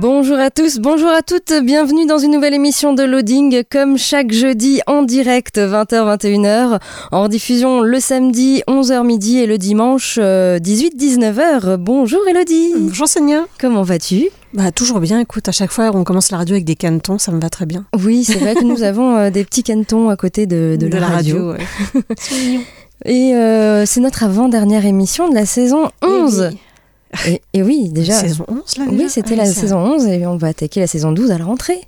Bonjour à tous, bonjour à toutes, bienvenue dans une nouvelle émission de Loading, comme chaque jeudi en direct 20h-21h, en diffusion le samedi 11h midi et le dimanche 18-19h. Bonjour Elodie Bonjour Sonia Comment vas-tu? Bah toujours bien, écoute, à chaque fois on commence la radio avec des canetons, ça me va très bien. Oui, c'est vrai que nous avons euh, des petits canetons à côté de, de la, radio. ouais. Et euh, c'est notre avant-dernière émission de la saison 11. Et, et oui, déjà. Saison 11 là déjà Oui, c'était Ah, la saison 11 et on va attaquer la saison 12 à la rentrée.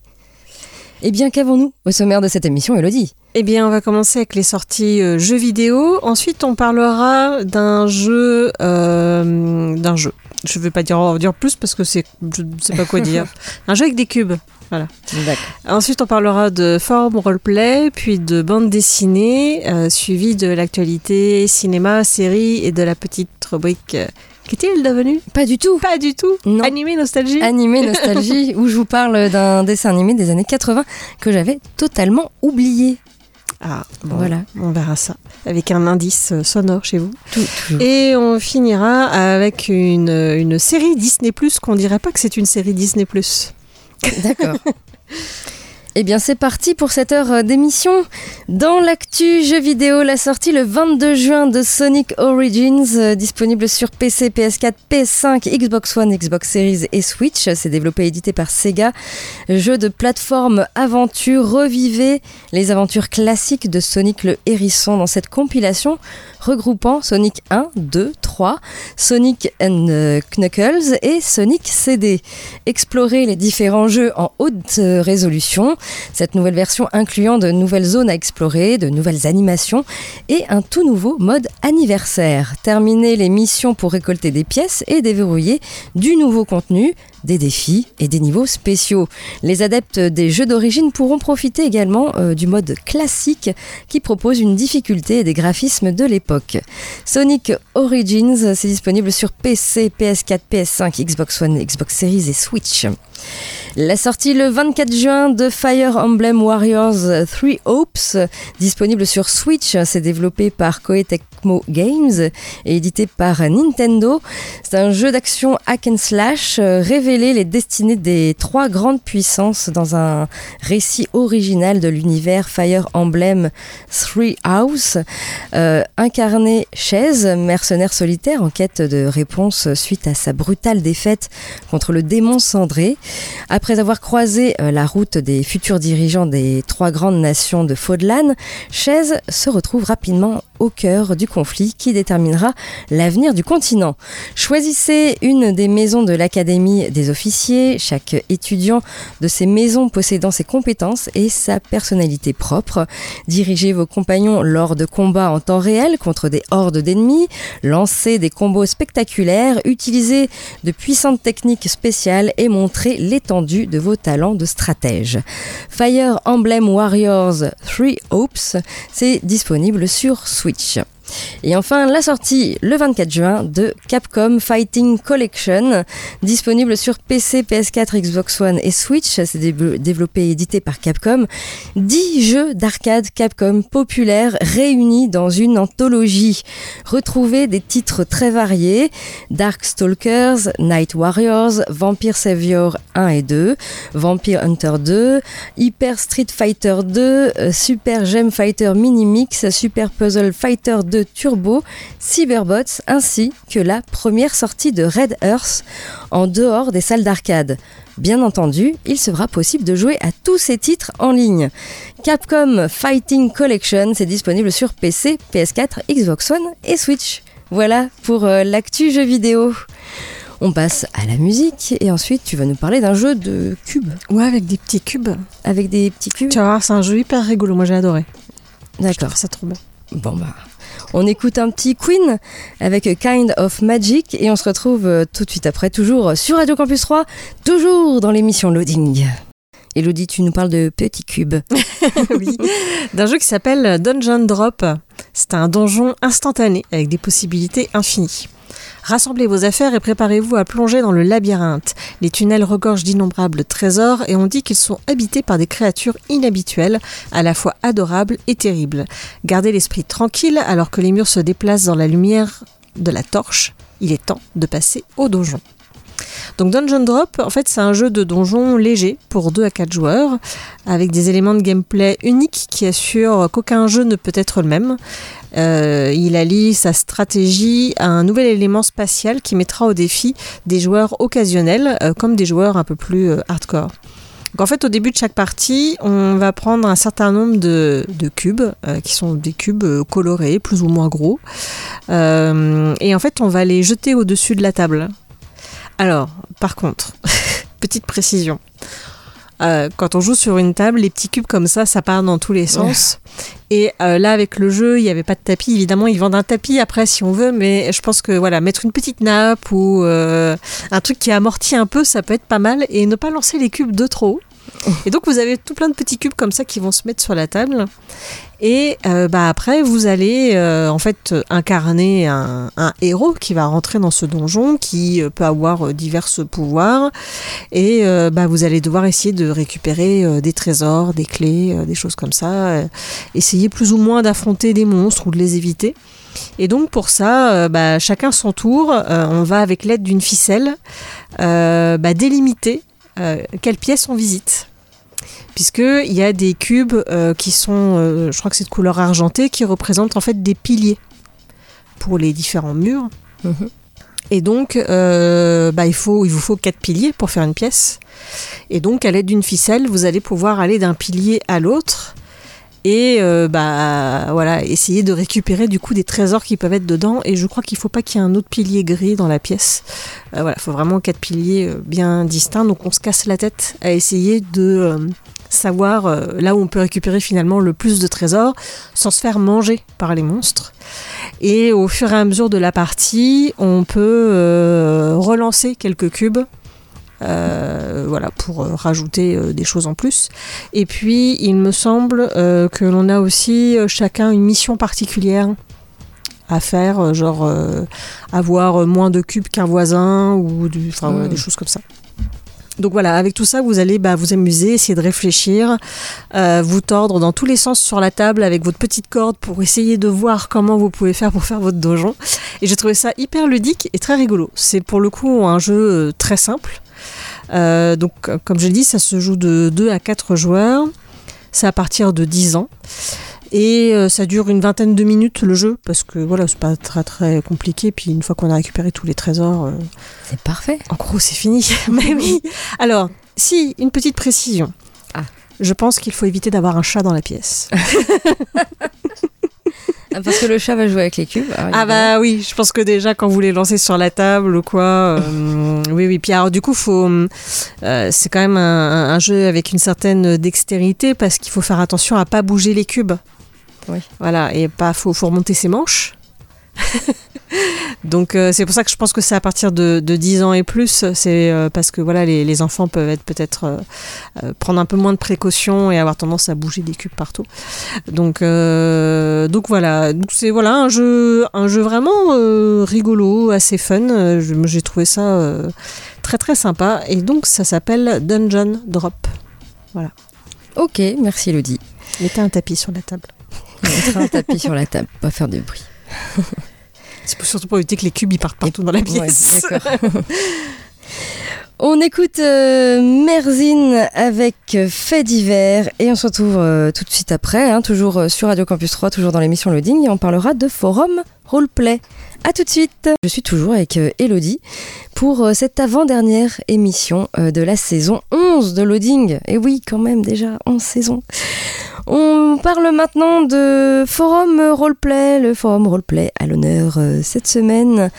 Eh bien, qu'avons-nous au sommaire de cette émission, Elodie? Eh bien on va commencer avec les sorties euh, jeux vidéo, ensuite on parlera d'un jeu... euh, d'un jeu. Je ne vais pas dire, en dire plus parce que c'est, je ne sais pas quoi dire. Un jeu avec des cubes. Voilà. D'accord. Ensuite, on parlera de forum roleplay, puis de bande dessinée, euh, suivi de l'actualité cinéma, série et de la petite rubrique. Qu'est-il devenu? Pas du tout. Pas du tout. Non. Animé nostalgie. Animé Nostalgie, où je vous parle d'un dessin animé des années 80 que j'avais totalement oublié. Ah, bon, Voilà. On verra ça avec un indice euh, sonore chez vous. Tout. Et on finira avec une, une série Disney Plus qu'on dirait pas que c'est une série Disney Plus. D'accord. Eh bien, c'est parti pour cette heure euh, d'émission. Dans l'actu jeux vidéo, la sortie le 22 juin de Sonic Origins, euh, disponible sur PC, PS4, PS5, Xbox One, Xbox Series et Switch. C'est développé et édité par Sega. Jeu de plateforme aventure, revivez les aventures classiques de Sonic le Hérisson dans cette compilation regroupant Sonic 1, 2, 3, Sonic and euh, Knuckles et Sonic CD. Explorer les différents jeux en haute résolution. Cette nouvelle version incluant de nouvelles zones à explorer, de nouvelles animations et un tout nouveau mode anniversaire. Terminer les missions pour récolter des pièces et déverrouiller du nouveau contenu, des défis et des niveaux spéciaux. Les adeptes des jeux d'origine pourront profiter également euh, du mode classique qui propose une difficulté et des graphismes de l'époque. Sonic Origins, c'est disponible sur PC, PS4, PS5, Xbox One, Xbox Series et Switch. La sortie le 24 juin de Fire Emblem Warriors 3 Hopes, disponible sur Switch, c'est développé par Koei Tecmo Games et édité par Nintendo. C'est un jeu d'action hack and slash, euh, les destinées des trois grandes puissances dans un récit original de l'univers Fire Emblem Three House. Euh, incarné Chaise, mercenaire solitaire en quête de réponse suite à sa brutale défaite contre le démon cendré. Après avoir croisé euh, la route des futurs dirigeants des trois grandes nations de Faudlan, Chaise se retrouve rapidement au cœur du conflit qui déterminera l'avenir du continent. Choisissez une des maisons de l'Académie des officiers, chaque étudiant de ces maisons possédant ses compétences et sa personnalité propre. Dirigez vos compagnons lors de combats en temps réel contre des hordes d'ennemis, lancez des combos spectaculaires, utilisez de puissantes techniques spéciales et montrez l'étendue de vos talents de stratège. Fire Emblem Warriors 3 Hopes, c'est disponible sur Switch. Twitch。Et enfin, la sortie le 24 juin de Capcom Fighting Collection, disponible sur PC, PS4, Xbox One et Switch. C'est dé- développé et édité par Capcom. 10 jeux d'arcade Capcom populaires réunis dans une anthologie. Retrouvez des titres très variés Darkstalkers, Night Warriors, Vampire Savior 1 et 2, Vampire Hunter 2, Hyper Street Fighter 2, euh, Super Gem Fighter Mini Mix, Super Puzzle Fighter 2 Turbo, Cyberbots, ainsi que la première sortie de Red Earth en dehors des salles d'arcade. Bien entendu, il sera possible de jouer à tous ces titres en ligne. Capcom Fighting Collection, c'est disponible sur PC, PS4, Xbox One et Switch. Voilà pour euh, l'actu jeu vidéo. On passe à la musique et ensuite tu vas nous parler d'un jeu de cubes. Ouais, avec des petits cubes. Avec des petits cubes Tu vas voir, c'est un jeu hyper rigolo. Moi, j'ai adoré. D'accord. Ça trop bien. Bon bah. On écoute un petit Queen avec Kind of Magic et on se retrouve euh, tout de suite après, toujours sur Radio Campus 3, toujours dans l'émission Loading. Elodie, tu nous parles de petits cubes. oui, d'un jeu qui s'appelle Dungeon Drop. C'est un donjon instantané avec des possibilités infinies. Rassemblez vos affaires et préparez-vous à plonger dans le labyrinthe. Les tunnels regorgent d'innombrables trésors et on dit qu'ils sont habités par des créatures inhabituelles, à la fois adorables et terribles. Gardez l'esprit tranquille alors que les murs se déplacent dans la lumière de la torche. Il est temps de passer au donjon. Donc Dungeon Drop, en fait, c'est un jeu de donjon léger pour 2 à 4 joueurs, avec des éléments de gameplay uniques qui assurent qu'aucun jeu ne peut être le même. Euh, il allie sa stratégie à un nouvel élément spatial qui mettra au défi des joueurs occasionnels euh, comme des joueurs un peu plus euh, hardcore. Donc en fait, au début de chaque partie, on va prendre un certain nombre de, cubes, qui sont des cubes colorés, plus ou moins gros. Et en fait, on va les jeter au-dessus de la table. Alors, par contre, petite précision. Euh, quand on joue sur une table, les petits cubes comme ça, ça part dans tous les sens. Et euh, là, avec le jeu, il n'y avait pas de tapis. Évidemment, ils vendent un tapis après si on veut, mais je pense que voilà, mettre une petite nappe ou euh, un truc qui amortit un peu, ça peut être pas mal. Et ne pas lancer les cubes de trop haut. Et donc, vous avez tout plein de petits cubes comme ça qui vont se mettre sur la table. Et euh, bah, après, vous allez euh, en fait incarner un, héros qui va rentrer dans ce donjon, qui euh, peut avoir divers pouvoirs. Et bah, vous allez devoir essayer de récupérer des trésors, des clés, des choses comme ça. essayer plus ou moins d'affronter des monstres ou de les éviter. Et donc pour ça, bah, chacun son tour, on va avec l'aide d'une ficelle bah, délimiter quelle pièce on visite. Puisqu'il y a des cubes euh, qui sont, euh, je crois que c'est de couleur argentée, qui représentent en fait des piliers pour les différents murs. Mhm. Et donc, euh, bah, il, faut, il vous faut quatre piliers pour faire une pièce. Et donc, à l'aide d'une ficelle, vous allez pouvoir aller d'un pilier à l'autre et euh, bah voilà essayer de récupérer du coup des trésors qui peuvent être dedans. Et je crois qu'il faut pas qu'il y ait un autre pilier gris dans la pièce. Euh, voilà il faut vraiment quatre piliers euh, bien distincts. Donc on se casse la tête à essayer de euh, savoir là où on peut récupérer finalement le plus de trésors sans se faire manger par les monstres. Et au fur et à mesure de la partie on peut relancer quelques cubes euh, voilà, pour euh, rajouter euh, des choses en plus. Et puis, il me semble que l'on a aussi chacun une mission particulière à faire, genre euh, avoir moins de cubes qu'un voisin ou du, enfin, voilà, des choses comme ça. Donc voilà, avec tout ça, vous allez bah, vous amuser, essayer de réfléchir, euh, vous tordre dans tous les sens sur la table avec votre petite corde pour essayer de voir comment vous pouvez faire pour faire votre donjon. Et j'ai trouvé ça hyper ludique et très rigolo. C'est pour le coup un jeu euh, très simple. Euh, donc, comme je l'ai dit, ça se joue de 2 à 4 joueurs. C'est à partir de 10 ans. Et euh, ça dure une vingtaine de minutes le jeu, parce que voilà, c'est pas très très compliqué. Puis une fois qu'on a récupéré tous les trésors, euh, C'est parfait. en gros c'est fini. Mais oui. Alors, si, une petite précision. Ah. Je pense qu'il faut éviter d'avoir un chat dans la pièce. Ah, Parce que le chat va jouer avec les cubes. Ah bah oui, je pense que déjà quand vous les lancez sur la table ou quoi, euh, oui oui. Puis alors du coup, faut, euh, c'est quand même un, un jeu avec une certaine dextérité parce qu'il faut faire attention à pas bouger les cubes. Oui. Voilà et pas faut, faut remonter ses manches. Donc euh, c'est pour ça que je pense que c'est à partir de, de 10 ans et plus, c'est euh, parce que voilà les, les enfants peuvent être peut-être euh, prendre un peu moins de précautions et avoir tendance à bouger des cubes partout. Donc euh, donc voilà, donc c'est voilà un jeu un jeu vraiment euh, rigolo, assez fun. Je- J'ai trouvé ça euh, très très sympa et donc ça s'appelle Dungeon Drop. Ok, merci Elodie. Mettez un tapis sur la table. On mettra un tapis sur la table, pas faire de bruit. C'est surtout pour éviter que les cubes ils partent partout dans la pièce. d'accord. On écoute euh, Merzine avec Fait divers et on se retrouve euh, tout de suite après, hein, toujours euh, sur Radio Campus 3, toujours dans l'émission Loading et on parlera de forum roleplay. A tout de suite. Je suis toujours avec euh, Elodie pour cette avant-dernière émission de la saison 11 de Loading. Et oui, quand même déjà 11 saisons. On parle maintenant de forum roleplay, le forum roleplay à l'honneur euh, cette semaine.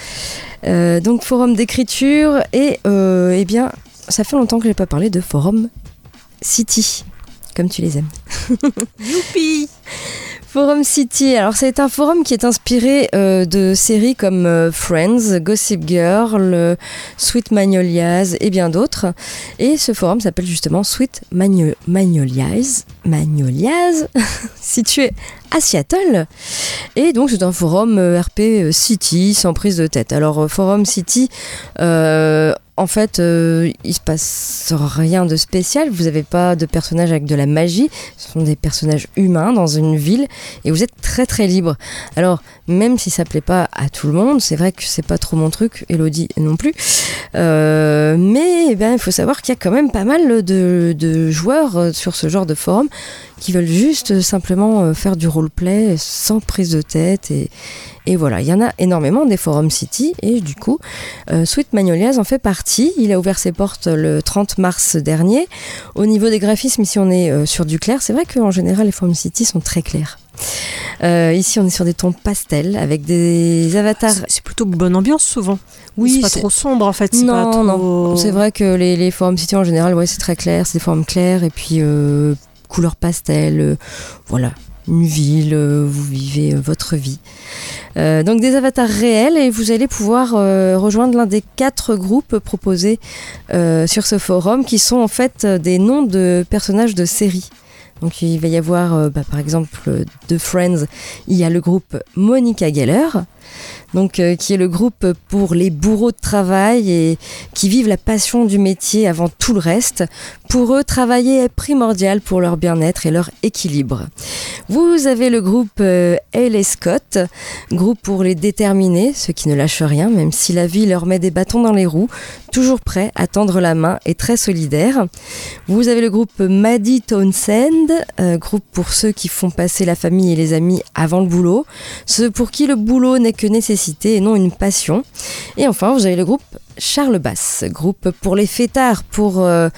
Euh, donc forum d'écriture et euh, eh bien ça fait longtemps que j'ai pas parlé de forum City, comme tu les aimes. Youpi Forum City, alors c'est un forum qui est inspiré euh, de séries comme euh, Friends, Gossip Girl, Sweet Magnolias et bien d'autres. Et ce forum s'appelle justement Sweet Magno- Magnolias, Magnolias, situé à Seattle. Et donc c'est un forum euh, RP City sans prise de tête. Alors forum City, euh, en fait, euh, il se passe rien de spécial. Vous n'avez pas de personnages avec de la magie. Ce sont des personnages humains dans une ville et vous êtes très très libre. Alors, même si ça plaît pas à tout le monde, c'est vrai que c'est pas trop mon truc, Elodie non plus. Euh, mais eh bien, il faut savoir qu'il y a quand même pas mal de, de joueurs euh, sur ce genre de forum qui veulent juste simplement euh, faire du roleplay sans prise de tête et, et voilà, il y en a énormément des forums City et du coup, euh, Sweet Magnolias en fait partie. Il a ouvert ses portes le 30 mars dernier. Au niveau des graphismes, ici on est euh, sur du clair. C'est vrai qu'en général les forums City sont très clairs. Euh, ici on est sur des tons pastels avec des avatars. C'est- plutôt bonne ambiance souvent. Oui, c'est pas trop sombre en fait. Non, pas trop- non. C'est vrai que les, les forums City en général, ouais, c'est très clair. C'est des forums clairs et puis euh, couleur pastel. euh, voilà, une ville, euh, vous vivez euh, votre vie. Euh, donc des avatars réels et vous allez pouvoir rejoindre l'un des quatre groupes proposés euh, sur ce forum qui sont en fait des noms de personnages de séries. Donc il va y avoir bah, par exemple de Friends, il y a le groupe Monica Geller, donc euh, qui est le groupe pour les bourreaux de travail et qui vivent la passion du métier avant tout le reste. Pour eux, travailler est primordial pour leur bien-être et leur équilibre. Vous avez le groupe euh. Scott, groupe pour les déterminés, ceux qui ne lâchent rien, même si la vie leur met des bâtons dans les roues, toujours prêts à tendre la main et très solidaires. Vous avez le groupe Maddie Townsend, euh, groupe pour ceux qui font passer la famille et les amis avant le boulot, ceux pour qui le boulot n'est que nécessité et non une passion. Et enfin, vous avez le groupe Charles Bass, groupe pour les fêtards, pour... euh,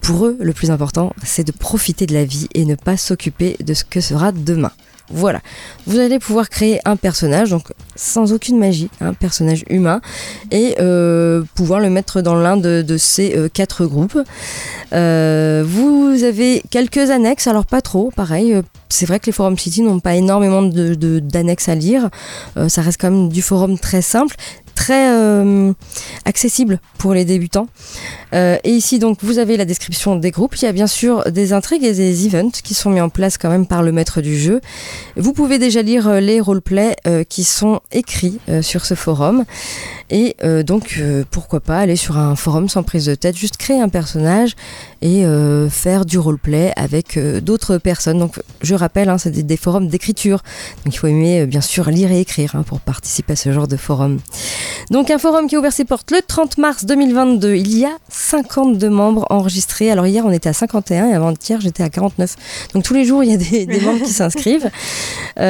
pour eux, le plus important, c'est de profiter de la vie et ne pas s'occuper de ce que sera demain. Voilà, vous allez pouvoir créer un personnage, donc sans aucune magie, un personnage humain, et euh, pouvoir le mettre dans l'un de, ces euh, quatre groupes. Euh, vous avez quelques annexes, alors pas trop, pareil. c'est vrai que les forums City n'ont pas énormément d'annexes à lire. Ça reste quand même du forum très simple, très euh, accessible pour les débutants. Euh, et ici, donc, vous avez la description des groupes. Il y a bien sûr des intrigues et des events qui sont mis en place quand même par le maître du jeu. Vous pouvez déjà lire euh, les roleplays qui sont écrits sur ce forum. Et euh, donc, euh, pourquoi pas aller sur un forum sans prise de tête, juste créer un personnage et euh, faire du roleplay avec d'autres personnes. Donc, je rappelle, hein, c'est des, forums d'écriture. Donc, il faut aimer, bien sûr, lire et écrire hein, pour participer à ce genre de forum. Donc, un forum qui a ouvert ses portes le 30 mars 2022. Il y a 52 membres enregistrés. Alors, hier, on était à 51 et avant-hier, j'étais à 49. Donc, tous les jours, il y a des, membres qui s'inscrivent. Pas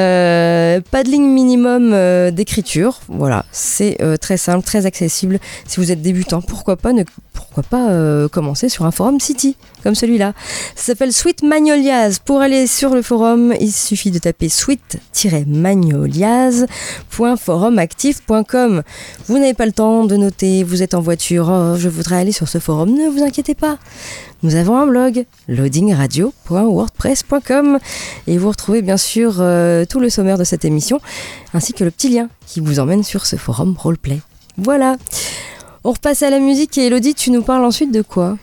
de ligne minimum d'écriture. Voilà, c'est très simple, très accessible. Si vous êtes débutant, pourquoi pas euh, commencer sur un forum City comme celui-là. S'appelle Sweet Magnolias. Pour aller sur le forum, il suffit de taper sweet-magnolias.forumactif.com. Vous n'avez pas le temps de noter, vous êtes en voiture, oh, je voudrais aller sur ce forum, ne vous inquiétez pas. Nous avons un blog, loadingradio.wordpress.com et vous retrouvez bien sûr euh, tout le sommaire de cette émission ainsi que le petit lien qui vous emmène sur ce forum roleplay. Voilà. On repasse à la musique et Elodie, tu nous parles ensuite de quoi?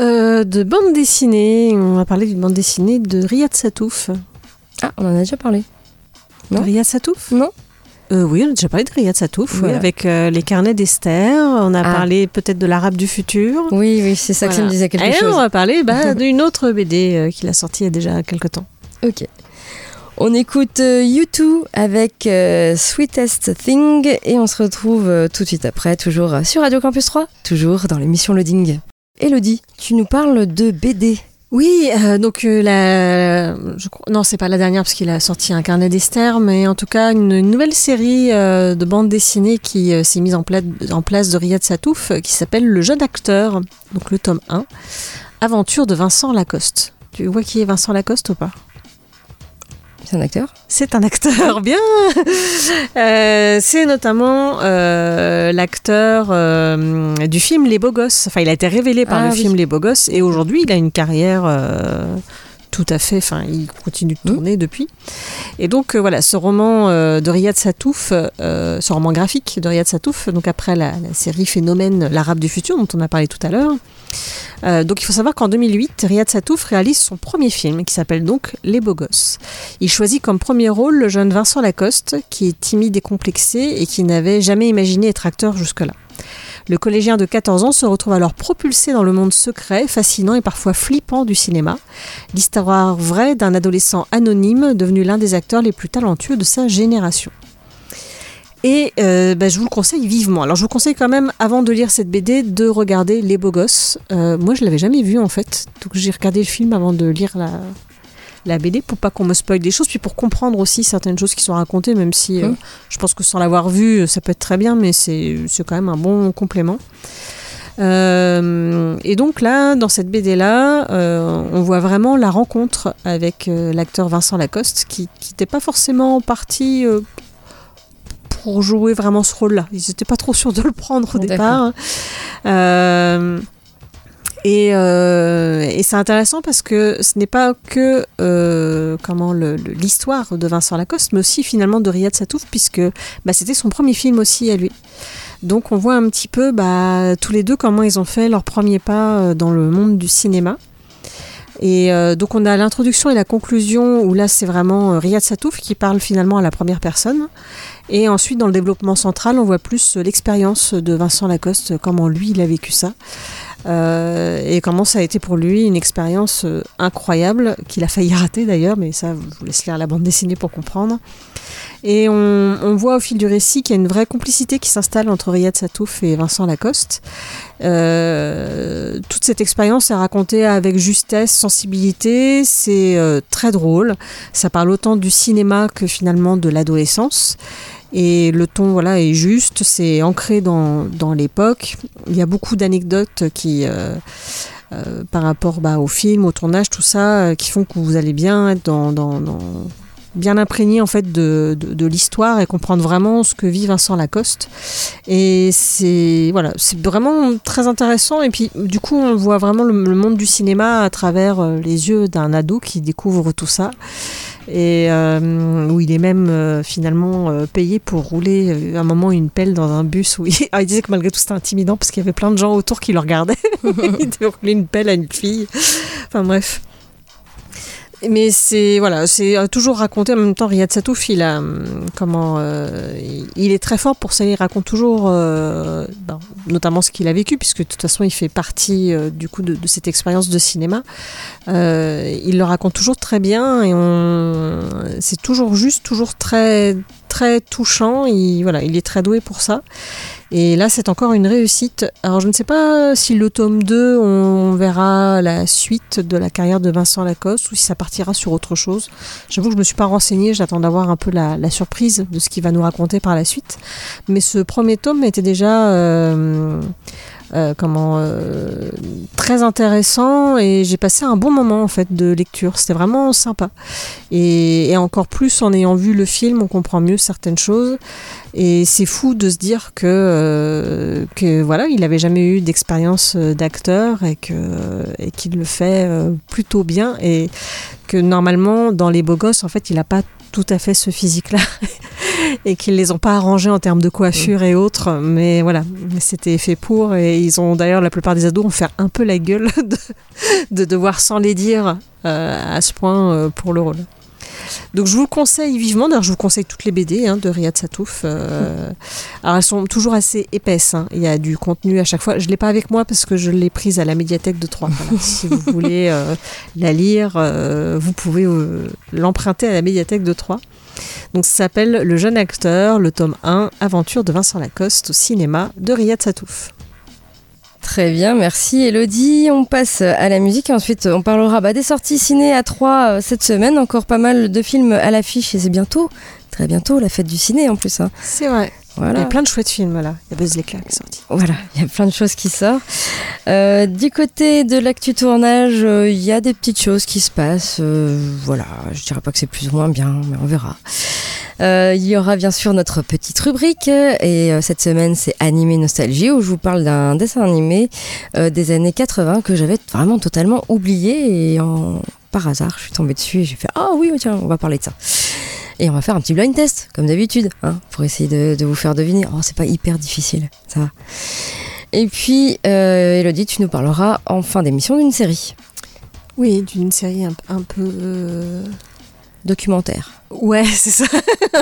Euh, de bande dessinée, on va parler d'une bande dessinée de Riyad Satouf. Ah, on en a déjà parlé. De Non? Riyad Satouf? Non Euh, oui, on a déjà parlé de Riyad Satouf, oui, Voilà. avec euh, les carnets d'Esther. On a Ah. parlé peut-être de l'arabe du futur. Oui, oui, c'est ça que ça me disait quelque Et chose. on va parler bah, d'une autre BD qu'il a sortie il y a déjà quelques temps. Ok. On écoute euh, U2 avec euh, Sweetest Thing et on se retrouve euh, tout de suite après, toujours sur Radio Campus 3, toujours dans l'émission Loading. Elodie, tu nous parles de BD. Oui, donc la, non, c'est pas la dernière parce qu'il a sorti un carnet d'Esther, mais en tout cas une, nouvelle série de bande dessinée qui s'est mise en, en place de Riyad Satouf, qui s'appelle Le jeune acteur, donc le tome 1, Aventure de Vincent Lacoste. Tu vois qui est Vincent Lacoste ou pas? C'est un acteur C'est un acteur, bien Euh, C'est notamment euh, l'acteur euh, du film Les Beaux Gosses. Enfin, il a été révélé par Ah le oui. film Les Beaux Gosses et aujourd'hui, il a une carrière tout à fait. Enfin, il continue de tourner depuis. Et donc, euh, voilà, ce roman euh, de Riyad Satouf, euh, ce roman graphique de Riyad Satouf, donc après la, la série Phénomène, l'Arabe du futur, dont on a parlé tout à l'heure. Euh, donc il faut savoir qu'en 2008, Riyad Satouf réalise son premier film qui s'appelle donc Les Beaux Gosses. Il choisit comme premier rôle le jeune Vincent Lacoste, qui est timide et complexé et qui n'avait jamais imaginé être acteur jusque-là. Le collégien de 14 ans se retrouve alors propulsé dans le monde secret, fascinant et parfois flippant du cinéma. L'histoire vraie d'un adolescent anonyme devenu l'un des acteurs les plus talentueux de sa génération. Et euh, bah, je vous le conseille vivement. Alors je vous conseille quand même, avant de lire cette BD, de regarder Les Beaux Gosses. Euh, moi je l'avais jamais vu en fait, donc j'ai regardé le film avant de lire la, la BD pour pas qu'on me spoil des choses, puis pour comprendre aussi certaines choses qui sont racontées, même si euh, Mhm. je pense que sans l'avoir vu, ça peut être très bien, mais c'est c'est quand même un bon complément. Euh, et donc là, dans cette BD-là, euh, on voit vraiment la rencontre avec euh, l'acteur Vincent Lacoste, qui n'était pas forcément parti pour jouer vraiment ce rôle-là. Ils n'étaient pas trop sûrs de le prendre au départ. Euh, et, euh, et c'est intéressant parce que ce n'est pas que euh, comment l'histoire de Vincent Lacoste, mais aussi finalement de Riyad Satouf, puisque bah, c'était son premier film aussi à lui. Donc on voit un petit peu bah, tous les deux comment ils ont fait leur premier pas euh, dans le monde du cinéma. Et euh, donc on a l'introduction et la conclusion où là c'est vraiment euh, Riyad Satouf qui parle finalement à la première personne. Et ensuite dans le développement central on voit plus euh, l'expérience de Vincent Lacoste, euh, comment lui il a vécu ça. Euh, et comment ça a été pour lui une expérience incroyable qu'il a failli rater d'ailleurs, mais ça je vous laisse lire la bande dessinée pour comprendre. Et on, voit au fil du récit qu'il y a une vraie complicité qui s'installe entre Riyad Satouf et Vincent Lacoste. Toute cette expérience est racontée avec justesse, sensibilité, c'est très drôle. Ça parle autant du cinéma que finalement de l'adolescence. Et le ton voilà, est juste, c'est ancré dans, dans l'époque. Il y a beaucoup d'anecdotes qui, euh, euh, par rapport bah, au film, au tournage, tout ça, euh, qui font que vous allez bien être dans, dans- bien imprégné en fait de, de- l'histoire et comprendre vraiment ce que vit Vincent Lacoste. Et c'est voilà, vraiment très intéressant. Et puis du coup, on voit vraiment le, monde du cinéma à travers les yeux d'un ado qui découvre tout ça et euh, où il est même euh, finalement euh, payé pour rouler euh, à un moment une pelle dans un bus où il, ah, il disait que malgré tout c'était intimidant parce qu'il y avait plein de gens autour qui le regardaient. Il devait rouler une pelle à une fille. Enfin bref mais c'est voilà, c'est euh, toujours raconté en même temps. Riyad Satouf, il a hum, comment, euh, il- est très fort pour ça. Il raconte toujours, euh, ben, notamment ce qu'il a vécu, puisque de toute façon, il fait partie du coup de, de cette expérience de cinéma. Il le raconte toujours très bien et on, c'est toujours juste, toujours très très touchant. Il voilà, il est très doué pour ça. Et là, c'est encore une réussite. Alors, je ne sais pas si le tome 2, on verra la suite de la carrière de Vincent Lacoste ou si ça partira sur autre chose. J'avoue que je ne me suis pas renseignée, j'attends d'avoir un peu la, surprise de ce qu'il va nous raconter par la suite. Mais ce premier tome était déjà... euh, comment euh, très intéressant et j'ai passé un bon moment en fait de lecture. C'était vraiment sympa. Et, encore plus en ayant vu le film on comprend mieux certaines choses. Et c'est fou de se dire que, euh, que voilà, il n'avait jamais eu d'expérience euh, d'acteur et que et qu'il le fait euh, plutôt bien. Et que normalement dans les beaux gosses en fait il n'a pas tout à fait ce physique-là et qu'ils les ont pas arrangés en termes de coiffure et autres, mais voilà, c'était fait pour et ils ont d'ailleurs la plupart des ados ont fait un peu la gueule de, de devoir sans les dire euh, à ce point euh, pour le rôle. Donc je vous le conseille vivement, d'ailleurs je vous conseille toutes les BD hein, de Riyad Satouf. euh, alors elles sont toujours assez épaisses, hein. il y a du contenu à chaque fois. Je ne l'ai pas avec moi parce que je l'ai prise à la médiathèque de Troyes. Voilà. si vous voulez euh, la lire, euh, vous pouvez l'emprunter à la médiathèque de Troyes. Donc ça s'appelle Le jeune acteur, le tome 1, Aventure de Vincent Lacoste au cinéma de Riyad Satouf. Très bien, merci Elodie. On passe à la musique et ensuite on parlera bah, des sorties ciné à 3 cette semaine. Encore pas mal de films à l'affiche et c'est bientôt, très bientôt, la fête du ciné en plus. hein. C'est vrai. Il y a plein de chouettes films là. Il y a Buzz l'éclair qui est sorti. Voilà, il y a plein de choses qui sortent. Euh, du côté de l'actu tournage, euh, il y a des petites choses qui se passent. euh, voilà, je dirais pas que c'est plus ou moins bien, mais on verra. Euh, il y aura bien sûr notre petite rubrique et cette semaine c'est Animé Nostalgie où je vous parle d'un dessin animé des années 80 que j'avais vraiment totalement oublié et en- par hasard je suis tombée dessus et j'ai fait ah oui tiens on va parler de ça. Et on va faire un petit blind test, comme d'habitude, hein, pour essayer de, de vous faire deviner. Oh, c'est pas hyper difficile, ça va. Et puis, euh, Elodie, tu nous parleras en fin d'émission d'une série Oui, d'une série un, un peu. euh, documentaire. Ouais, c'est ça.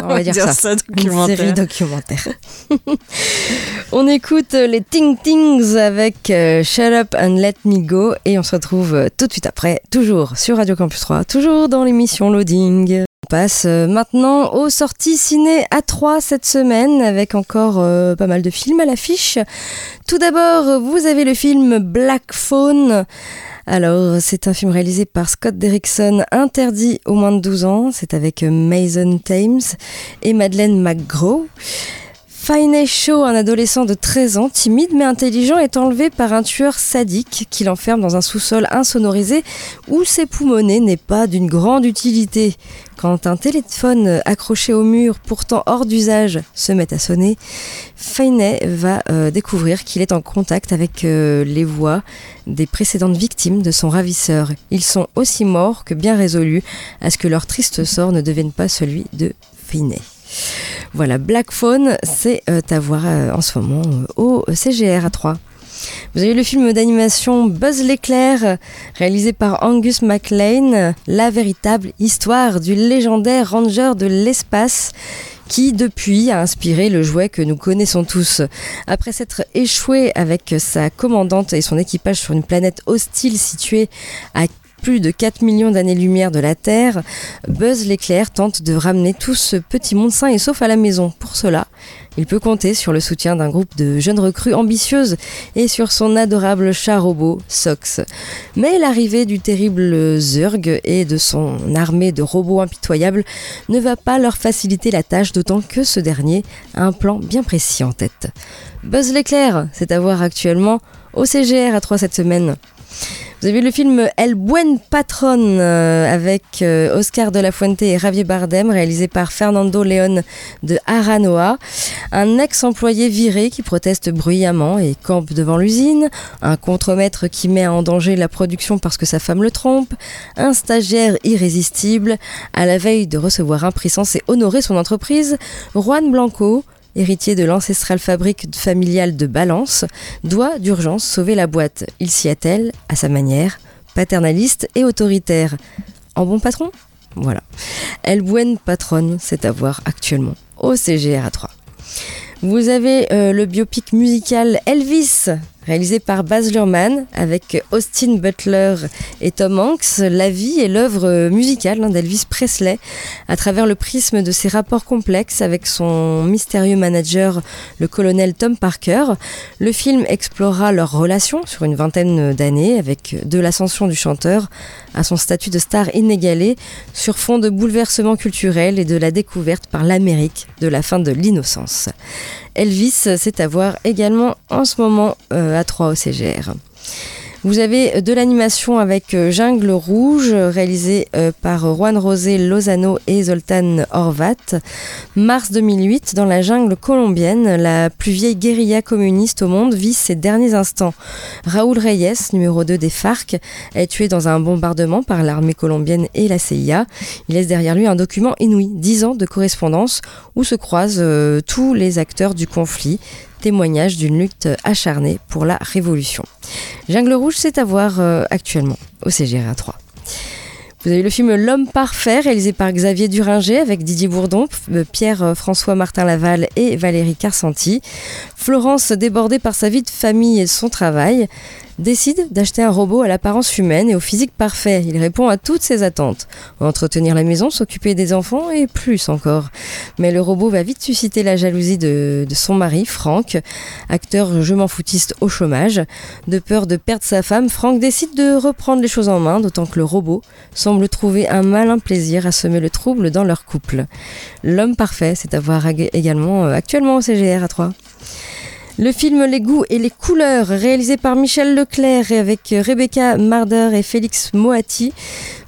On va dire ça. Une documentaire. série documentaire. on écoute euh, les Ting Tings avec euh, Shut Up and Let Me Go et on se retrouve tout de suite après, toujours sur Radio Campus 3, toujours dans l'émission Loading. Passe euh, maintenant aux sorties ciné à 3 cette semaine avec encore euh, pas mal de films à l'affiche. Tout d'abord, vous avez le film Black Phone. Alors, c'est un film réalisé par Scott Derrickson, interdit aux moins de 12 ans. C'est avec euh, Mason Thames et Madeleine McGraw. Finney Shaw, un adolescent de 13 ans, timide mais intelligent, est enlevé par un tueur sadique qui l'enferme dans un sous-sol insonorisé où ses poumonnets n'est pas d'une grande utilité. Quand un téléphone accroché au mur, pourtant hors d'usage, se met à sonner, Finney va euh, découvrir qu'il est en contact avec euh, les voix des précédentes victimes de son ravisseur. Ils sont aussi morts que bien résolus à ce que leur triste sort ne devienne pas celui de Finney. Voilà, Black Phone, c'est euh, à voir euh, en ce moment euh, au CGR à 3. Vous avez le film d'animation Buzz l'éclair, réalisé par Angus MacLean, la véritable histoire du légendaire ranger de l'espace qui depuis a inspiré le jouet que nous connaissons tous. Après s'être échoué avec sa commandante et son équipage sur une planète hostile située à plus de 4 millions d'années-lumière de la Terre, Buzz l'éclair tente de ramener tout ce petit monde sain et sauf à la maison. Pour cela, il peut compter sur le soutien d'un groupe de jeunes recrues ambitieuses et sur son adorable chat robot, Sox. Mais l'arrivée du terrible Zurg et de son armée de robots impitoyables ne va pas leur faciliter la tâche, d'autant que ce dernier a un plan bien précis en tête. Buzz l'éclair, c'est à voir actuellement au CGR à 3 cette semaine. Vous avez le film El Buen Patron euh, avec euh, Oscar de la Fuente et Javier Bardem, réalisé par Fernando León de Aranoa. Un ex-employé viré qui proteste bruyamment et campe devant l'usine. Un contremaître qui met en danger la production parce que sa femme le trompe. Un stagiaire irrésistible. À la veille de recevoir un prix censé honorer son entreprise, Juan Blanco, héritier de l'ancestrale fabrique familiale de Balance, doit d'urgence sauver la boîte. Il s'y attelle, à sa manière, paternaliste et autoritaire. En bon patron? Voilà. El Buen Patron, c'est à voir actuellement au CGR à 3. Vous avez euh, le biopic musical Elvis, réalisé par Baz Luhrmann, avec Austin Butler et Tom Hanks, la vie et l'œuvre musicale hein, d'Elvis Presley, à travers le prisme de ses rapports complexes avec son mystérieux manager, le colonel Tom Parker. Le film explorera leur relation sur une vingtaine d'années, avec de l'ascension du chanteur à son statut de star inégalé, sur fond de bouleversements culturels et de la découverte par l'Amérique de la fin de l'innocence. Elvis, c'est à également en ce moment euh, à 3 au CGR. Vous avez de l'animation avec euh, Jungle Rouge, réalisé euh, par Juan José Lozano et Zoltan Horvat. Mars 2008, dans la jungle colombienne, la plus vieille guérilla communiste au monde vit ses derniers instants. Raúl Reyes, numéro 2 des FARC, est tué dans un bombardement par l'armée colombienne et la CIA. Il laisse derrière lui un document inouï, 10 ans de correspondance, où se croisent euh, tous les acteurs du conflit témoignage d'une lutte acharnée pour la révolution. Jungle Rouge, c'est à voir euh, actuellement au CGR 3. Vous avez le film L'homme parfait, réalisé par Xavier Duringer avec Didier Bourdon, euh, Pierre-François Martin Laval et Valérie Carcenti. Florence, débordée par sa vie de famille et son travail, décide d'acheter un robot à l'apparence humaine et au physique parfait. Il répond à toutes ses attentes. Entretenir la maison, s'occuper des enfants et plus encore. Mais le robot va vite susciter la jalousie de, son mari, Franck, acteur je m'en foutiste au chômage. De peur de perdre sa femme, Franck décide de reprendre les choses en main, d'autant que le robot semble trouver un malin plaisir à semer le trouble dans leur couple. L'homme parfait, c'est à également euh, actuellement au CGR à 3. Le film Les goûts et les couleurs, réalisé par Michel Leclerc et avec Rebecca Marder et Félix Moati.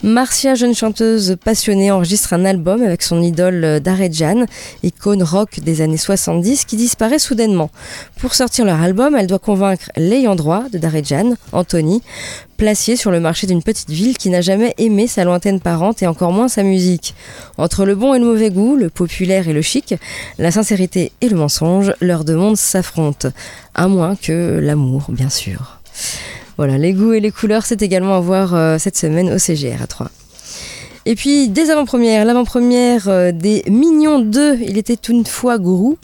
Marcia, jeune chanteuse passionnée, enregistre un album avec son idole Darejan, icône rock des années 70, qui disparaît soudainement. Pour sortir leur album, elle doit convaincre l'ayant droit de Darejan, Anthony, placé sur le marché d'une petite ville qui n'a jamais aimé sa lointaine parente et encore moins sa musique. Entre le bon et le mauvais goût, le populaire et le chic, la sincérité et le mensonge, leurs deux mondes s'affrontent. À moins que l'amour, bien sûr. Voilà, les goûts et les couleurs, c'est également à voir euh, cette semaine au CGR à 3. Et puis, des avant-premières, l'avant-première euh, des Mignons 2, il était une fois gourou.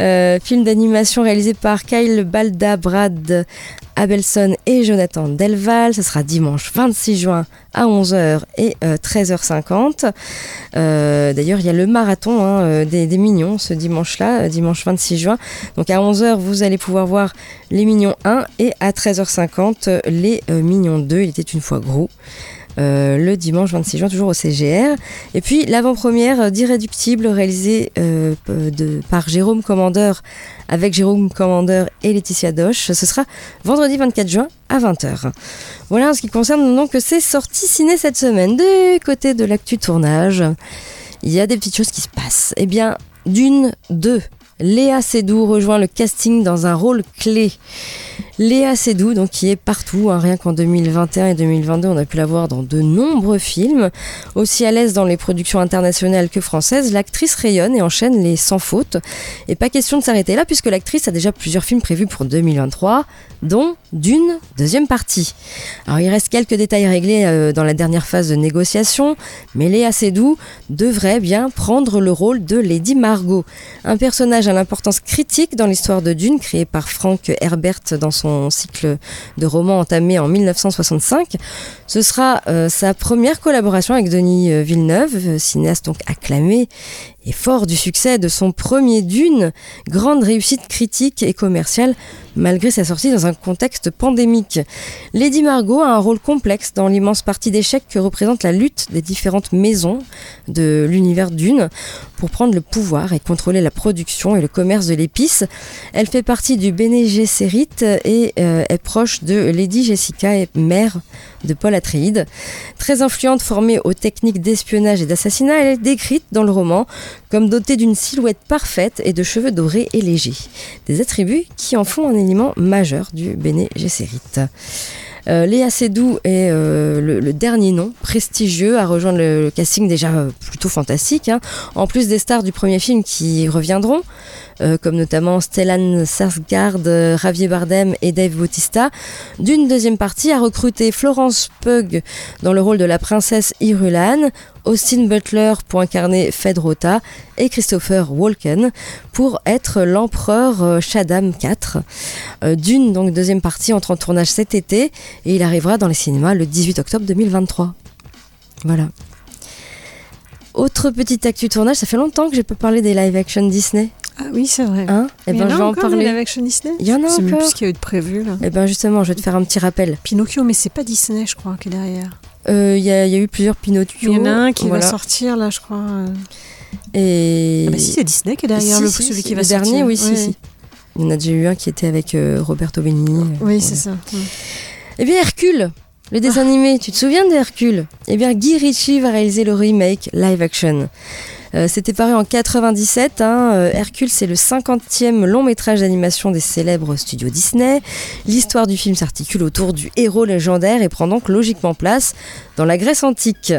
Euh, film d'animation réalisé par Kyle Balda, Brad Abelson et Jonathan Delval. Ce sera dimanche 26 juin à 11h et euh, 13h50. Euh, D'ailleurs, il y a le marathon hein, euh, des, Mignons ce dimanche-là, euh, dimanche 26 juin. Donc à 11h, vous allez pouvoir voir les Mignons 1 et à 13h50, euh, les euh, Mignons 2. Il était une fois gros. Euh, le dimanche 26 juin, toujours au CGR. Et puis l'avant-première euh, d'Irréductible réalisée euh, par Jérôme Commandeur avec Jérôme Commandeur et Laetitia Doche. Ce sera vendredi 24 juin à 20h. Voilà en ce qui concerne donc ces sorties ciné cette semaine. Du côté de l'actu tournage, il y a des petites choses qui se passent. Eh bien, d'une, deux. Léa Seydoux rejoint le casting dans un rôle clé. Léa Seydoux, donc qui est partout, hein, rien qu'en 2021 et 2022, on a pu la voir dans de nombreux films. Aussi à l'aise dans les productions internationales que françaises, l'actrice rayonne et enchaîne les sans fautes. Et pas question de s'arrêter là, puisque l'actrice a déjà plusieurs films prévus pour 2023, dont d'une deuxième partie. Alors il reste quelques détails réglés euh, dans la dernière phase de négociation, mais Léa Seydoux devrait bien prendre le rôle de Lady Margot, un personnage à l'importance critique dans l'histoire de Dune, créé par Frank Herbert dans son cycle de romans entamé en 1965. Ce sera euh, sa première collaboration avec Denis euh, Villeneuve, euh, cinéaste donc acclamé et fort du succès de son premier Dune, grande réussite critique et commerciale malgré sa sortie dans un contexte pandémique. Lady Margot a un rôle complexe dans l'immense partie d'échecs que représente la lutte des différentes maisons de l'univers Dune pour prendre le pouvoir et contrôler la production et le commerce de l'épice. Elle fait partie du Bene Gesserit et euh, est proche de Lady Jessica et mère de Paul Atreides. Très influente, formée aux techniques d'espionnage et d'assassinat, elle est décrite dans le roman comme dotée d'une silhouette parfaite et de cheveux dorés et légers. Des attributs qui en font un élément majeur du Bene Gesserit. Euh, Léa est euh, le, dernier nom prestigieux à rejoindre le, casting déjà euh, plutôt fantastique. hein. En plus des stars du premier film qui reviendront, euh, comme notamment Stellan Skarsgård, euh, Javier Bardem et Dave Bautista, d'une deuxième partie a recruté Florence Pugh dans le rôle de la princesse Irulan, Austin Butler pour incarner Fedrota et Christopher Walken pour être l'empereur euh, Shaddam IV. Euh, Dune, donc deuxième partie, entre en tournage cet été et il arrivera dans les cinémas le 18 octobre 2023. Voilà. Autre petite actu tournage, ça fait longtemps que j'ai pas parlé des live action Disney. Ah oui, c'est vrai. Hein? Eh Il y ben, en a je vais en parler. live action Disney? Il y en a Je encore. plus ce qu'il y a eu de prévu là. Eh ben justement, je vais te faire un petit rappel. Pinocchio, mais c'est pas Disney, je crois, qui est derrière. Euh, Il y, a- il y a eu plusieurs Pinocchio. Il y en a un qui voilà. va sortir là, je crois. euh. Et... Ah bah si, c'est Disney qui est derrière Si, le, si, celui si, qui va le sortir. dernier, oui, si, Ouais. si. Il y en a déjà eu un qui était avec euh, Roberto Benigni. euh, Oui, voilà. c'est ça. Eh bien, Hercule, le dessin animé, tu te souviens de Hercule? Eh bien, Guy Ritchie va réaliser le remake live action. Euh, C'était paru en 97. hein, euh, Hercule, c'est le 50e long métrage d'animation des célèbres studios Disney. L'histoire du film s'articule autour du héros légendaire et prend donc logiquement place dans la Grèce antique.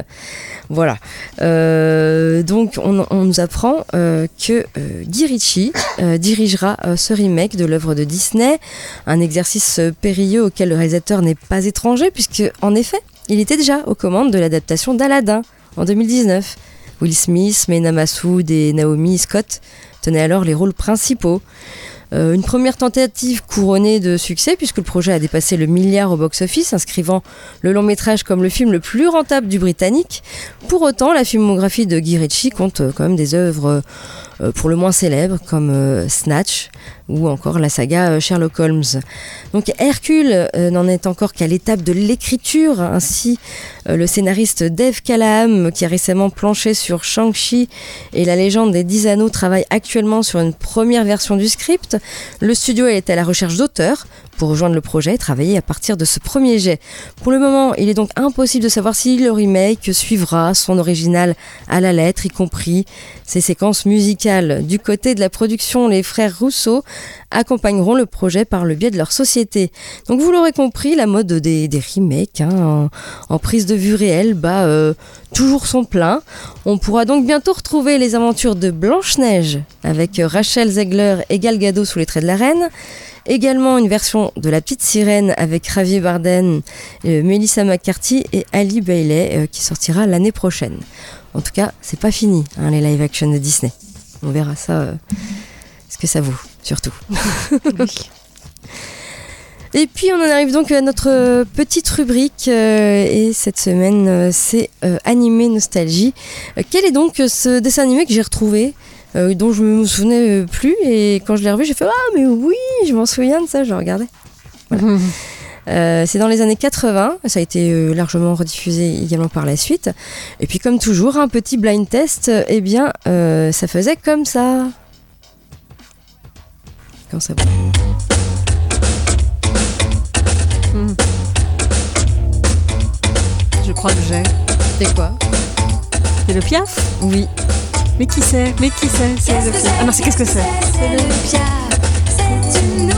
Voilà. Euh, donc, on, nous apprend que euh, Guy Ritchie dirigera ce remake de l'œuvre de Disney. Un exercice périlleux auquel le réalisateur n'est pas étranger, puisque, en effet, il était déjà aux commandes de l'adaptation d'Aladdin en 2019. Will Smith, Mena Massoud et Naomi Scott tenaient alors les rôles principaux. Euh, une première tentative couronnée de succès puisque le projet a dépassé le milliard au box-office, inscrivant le long métrage comme le film le plus rentable du Britannique. Pour autant, la filmographie de Guy Ritchie compte euh, quand même des œuvres euh, pour le moins célèbres comme Snatch ou encore la saga euh, Sherlock Holmes. Donc Hercule euh, n'en est encore qu'à l'étape de l'écriture. Ainsi, euh, le scénariste Dave Callaham, qui a récemment planché sur Shang-Chi et la légende des Dix Anneaux, travaille actuellement sur une première version du script. Le studio est à la recherche d'auteurs pour rejoindre le projet et travailler à partir de ce premier jet. Pour le moment, il est donc impossible de savoir si le remake suivra son original à la lettre, y compris ses séquences musicales. Du côté de la production, les frères Rousseau accompagneront le projet par le biais de leur société. Donc vous l'aurez compris, la mode des, des remakes hein, en, prise de vue réelle bat euh, toujours son plein. On pourra donc bientôt retrouver les aventures de Blanche-Neige avec euh, Rachel Zegler et Gal Gadot sous les traits de la reine. Également une version de La Petite Sirène avec Javier Bardem, euh, Melissa McCarthy et Ali Bailey qui sortira l'année prochaine. En tout cas, c'est pas fini, hein, les live action de Disney. On verra ça, ce que ça vaut, surtout. Et puis on en arrive donc à notre euh, petite rubrique euh, et cette semaine euh, c'est euh, animé nostalgie. Quel est donc ce dessin animé que j'ai retrouvé dont je me souvenais plus et quand je l'ai revu j'ai fait ah mais oui je m'en souviens de ça je regardais. Voilà. Euh, c'est dans les années 80, ça a été euh, largement rediffusé également par la suite. Et puis comme toujours, un petit blind test, eh bien euh, ça faisait comme ça. Quand ça Je crois que j'ai. C'est quoi? C'est le piaf? Oui. Mais qui c'est? Mais qui c'est? C'est le piaf. Ah non, c'est qu'est-ce que c'est? C'est le piaf, c'est une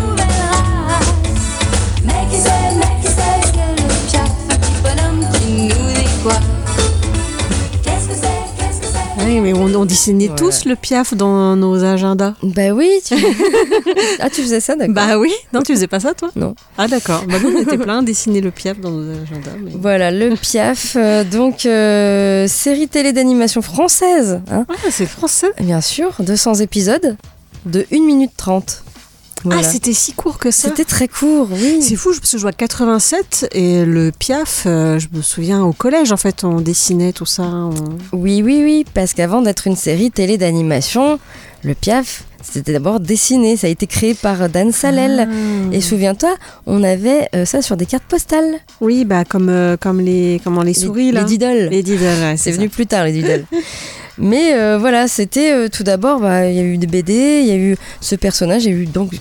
mais on, on dessinait Ouais. tous le piaf dans nos agendas. Bah oui. Tu... ah tu faisais ça d'accord. Bah oui. Non, tu faisais pas ça, toi Non. Ah d'accord. Bah nous, on était plein à dessiner le piaf dans nos agendas. mais- Voilà le Piaf, euh, donc euh, série télé d'animation française, hein, Ah, c'est français. bien sûr, 200 épisodes de 1 minute 30. Voilà. Ah, c'était si court que ça C'était très court, oui. C'est fou, parce que je vois 87 et le Piaf, euh, je me souviens au collège en fait, on dessinait tout ça. on- Oui, oui, oui, parce qu'avant d'être une série télé d'animation, le Piaf, c'était d'abord dessiné. Ça a été créé par Dan Salel. Ah. Et souviens-toi, on avait euh, ça sur des cartes postales. Oui, bah comme, euh, comme les, comment, les souris là. Les diddles. Les diddles, ouais, C'est venu plus tard, les diddles. Mais euh, voilà, c'était tout d'abord, bah, il y a eu des BD, il y a eu ce personnage, il y a eu donc.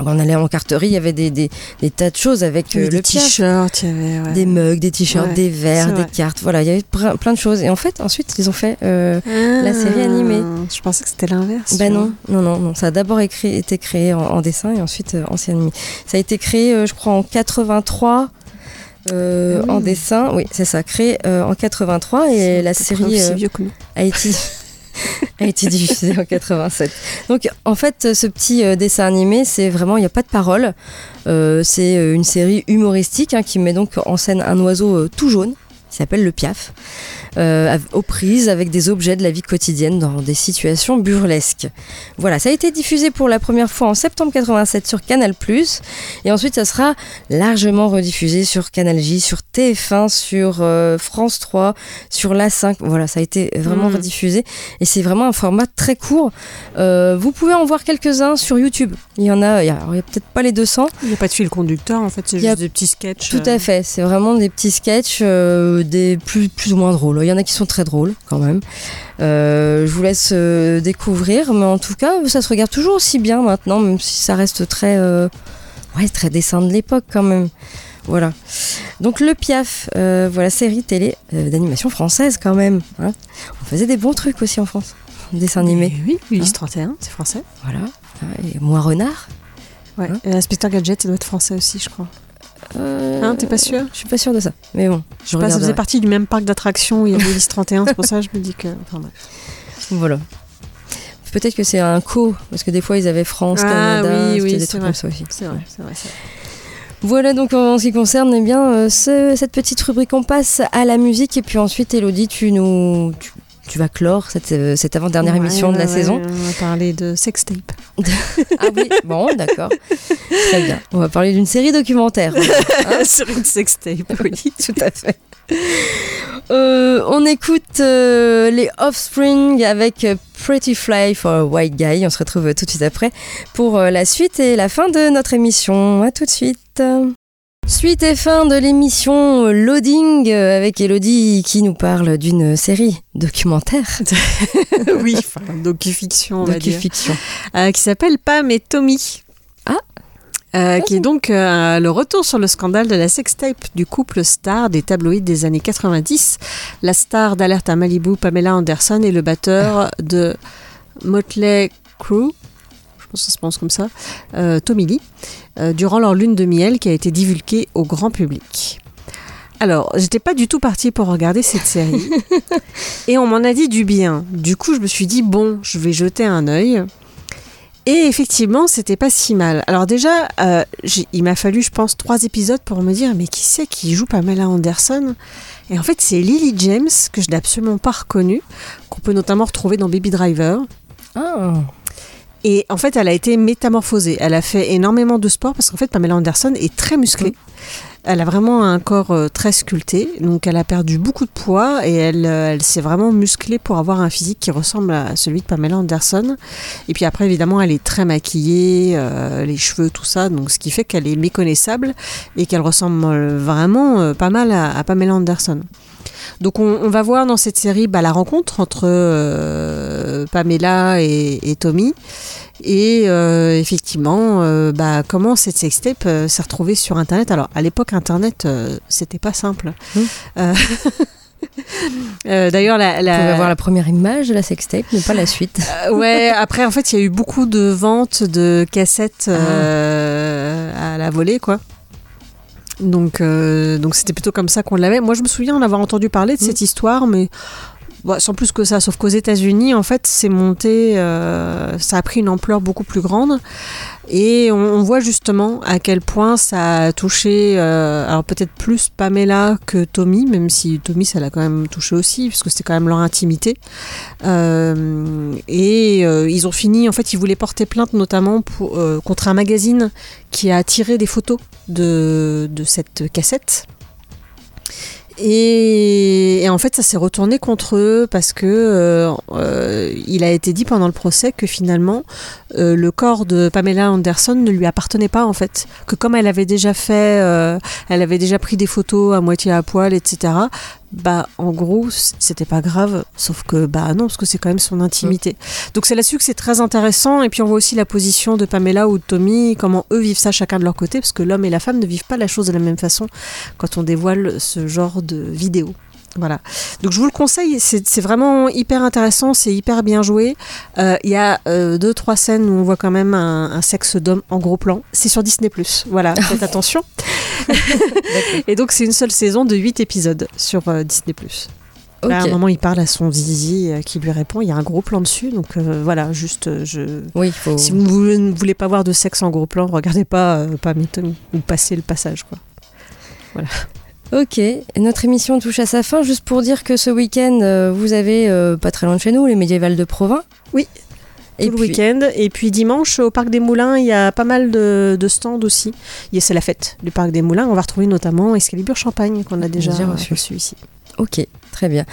On allait en carterie, il y avait des, des, des tas de choses avec euh, le des t-shirts, ouais. Des mugs, des t-shirts, Ouais, des verres, des cartes, voilà, il y avait plein, de choses. Et en fait, ensuite, ils ont fait euh, la série animée. Ah, Je pensais que c'était l'inverse. Ben non, non, non, non. Ça a d'abord été créé en, en dessin et ensuite euh, en série animée. Ça a été créé, je crois, en 83 euh, Ah en dessin. Oui, c'est ça, créé euh, en 83 et la série euh, a été a été diffusée en 87. Donc en fait, ce petit euh, dessin animé, c'est vraiment, il n'y a pas de parole. Euh, c'est euh, une série humoristique hein, qui met donc en scène un oiseau tout jaune qui s'appelle le piaf, euh, aux prises avec des objets de la vie quotidienne dans des situations burlesques. Voilà, ça a été diffusé pour la première fois en septembre 87 sur Canal+, et ensuite ça sera largement rediffusé sur Canal J, sur TF1, sur euh, France 3, sur la 5. Voilà, ça a été vraiment Mhm. rediffusé, et c'est vraiment un format très court. Euh, vous pouvez en voir quelques-uns sur YouTube. Il y en a, il y a, peut-être pas les 200, Il n'y a pas de fil conducteur en fait, c'est Il y a- juste des petits sketchs. tout à fait, c'est vraiment des petits sketchs, des plus, plus ou moins drôles. Il y en a qui sont très drôles quand même. Euh, je vous laisse euh, découvrir, mais en tout cas, ça se regarde toujours aussi bien maintenant, même si ça reste très, euh, ouais, très dessin de l'époque quand même. Voilà. Donc le Piaf, euh, voilà, série télé euh, d'animation française quand même. hein. On faisait des bons trucs aussi en France. Dessin animé. mais Oui, Ulysse 31, c'est français. Voilà. Et Moi Renard. Ouais. Hein Inspecteur Gadget, ça doit être français aussi, je crois. Euh, Hein, t'es pas sûr Je suis pas sûre de ça. Mais bon, je Je sais pas, ça faisait partie du même parc d'attractions où il y avait Ulysse 31, c'est pour ça que je me dis que. Enfin, bref. Voilà. Peut-être que c'est un co, parce que des fois ils avaient France, Ah Canada, oui, oui, des trucs vrai. comme ça aussi. C'est vrai, c'est vrai. c'est vrai. Voilà donc en ce qui concerne eh bien, euh, ce- cette petite rubrique, on passe à la musique et puis ensuite Elodie, tu nous, tu, tu vas clore cette, euh, cette avant-dernière Ouais, émission de la ouais, saison. On va parler de sextape. Ah oui, bon, d'accord. Très bien. On va parler d'une série documentaire. Sur une sextape, oui. Tout à fait. Euh, on écoute euh, les Offspring avec Pretty Fly for a White Guy. On se retrouve tout de suite après pour la suite et la fin de notre émission. À tout de suite. Suite et fin de l'émission euh, Loading euh, avec Elodie qui nous parle d'une série documentaire. oui, enfin, docu-fiction, on va dire. Docu-fiction. Euh, qui s'appelle Pam et Tommy. Ah. Euh, qui est donc euh, le retour sur le scandale de la sextape du couple star des tabloïds des années 90. La star d'Alerte à Malibu, Pamela Anderson, et le batteur de Motley Crue, je pense que ça se prononce comme ça, Tommy Lee, durant leur lune de miel qui a été divulguée au grand public. Alors, j'étais pas du tout partie pour regarder cette série. et on m'en a dit du bien. Du coup, je me suis dit, bon, je vais jeter un œil. Et effectivement, c'était pas si mal. Alors déjà, euh, j'ai- il m'a fallu, je pense, trois épisodes pour me dire, mais qui c'est qui joue Pamela Anderson? Et en fait, c'est Lily James, que je n'ai absolument pas reconnue, qu'on peut notamment retrouver dans Baby Driver. Ah. Et en fait, elle a été métamorphosée. Elle a fait énormément de sport parce qu'en fait, Pamela Anderson est très musclée. Elle a vraiment un corps euh, très sculpté, donc elle a perdu beaucoup de poids et elle, euh, elle s'est vraiment musclée pour avoir un physique qui ressemble à celui de Pamela Anderson. Et puis après, évidemment, elle est très maquillée, euh, les cheveux, tout ça, donc ce qui fait qu'elle est méconnaissable et qu'elle ressemble vraiment pas mal à, à Pamela Anderson. Donc on, on va voir dans cette série bah, la rencontre entre euh, Pamela et, et Tommy et euh, effectivement euh, bah, comment cette sextape s'est retrouvée sur internet. Alors à l'époque internet c'était pas simple. Euh, D'ailleurs la, la- On va voir la première image de la sextape, mais pas la suite. euh, ouais, après, en fait, il y a eu beaucoup de ventes de cassettes euh, à la volée, quoi. Donc, euh, donc c'était plutôt comme ça qu'on l'avait. Moi, je me souviens en avoir entendu parler de cette histoire, mais sans plus que ça. Sauf qu'aux États-Unis, en fait, c'est monté, euh, ça a pris une ampleur beaucoup plus grande. Et on, voit justement à quel point ça a touché, euh, alors peut-être plus Pamela que Tommy, même si Tommy, ça l'a quand même touché aussi, puisque c'était quand même leur intimité. Euh, et ils ont fini, en fait, ils voulaient porter plainte notamment contre un magazine qui a tiré des photos de cette cassette. Et, en fait, ça s'est retourné contre eux parce que euh, euh, il a été dit pendant le procès que finalement euh, le corps de Pamela Anderson ne lui appartenait pas en fait. Que comme elle avait déjà fait, elle avait déjà pris des photos à moitié à poil, etc. Bah en gros c'était pas grave, sauf que bah non parce que c'est quand même son intimité. Donc c'est là-dessus que c'est très intéressant et puis on voit aussi la position de Pamela ou de Tommy, comment eux vivent ça chacun de leur côté parce que l'homme et la femme ne vivent pas la chose de la même façon quand on dévoile ce genre de vidéo. Voilà. Donc je vous le conseille, c'est vraiment hyper intéressant, c'est hyper bien joué. Euh, Il y a euh, deux trois scènes où on voit quand même un, un sexe d'homme en gros plan. C'est sur Disney+. Voilà, faites attention. Et donc c'est une seule saison de 8 épisodes sur euh, Disney+. Là, à un moment, il parle à son zizi euh, qui lui répond. Il y a un gros plan dessus, donc euh, voilà, juste je. Oui, faut. Si vous ne voulez pas voir de sexe en gros plan, regardez pas euh, pas Tommy ou passez le passage quoi. Voilà. Ok, notre émission touche à sa fin. Juste pour dire que ce week-end, euh, vous avez euh, pas très loin de chez nous les médiévales de Provins. Oui. Et tout puis- le week-end. Et puis dimanche, au Parc des Moulins, il y a pas mal de, de stands aussi. C'est la fête du Parc des Moulins. On va retrouver notamment Excalibur Champagne qu'on a déjà reçu ici. Ok, très bien.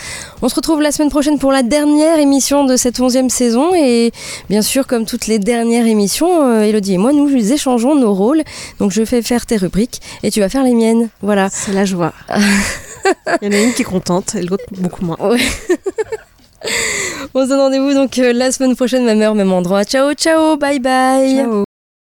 On se retrouve la semaine prochaine pour la dernière émission de cette onzième saison. Et bien sûr, comme toutes les dernières émissions, euh, Elodie et moi, nous échangeons nos rôles. Donc je fais faire tes rubriques et tu vas faire les miennes. Voilà. C'est la joie. Il y en a une qui est contente et l'autre beaucoup moins. Ouais. On se donne rendez-vous donc euh, la semaine prochaine, même heure, même endroit. Ciao, ciao, bye bye. Ciao.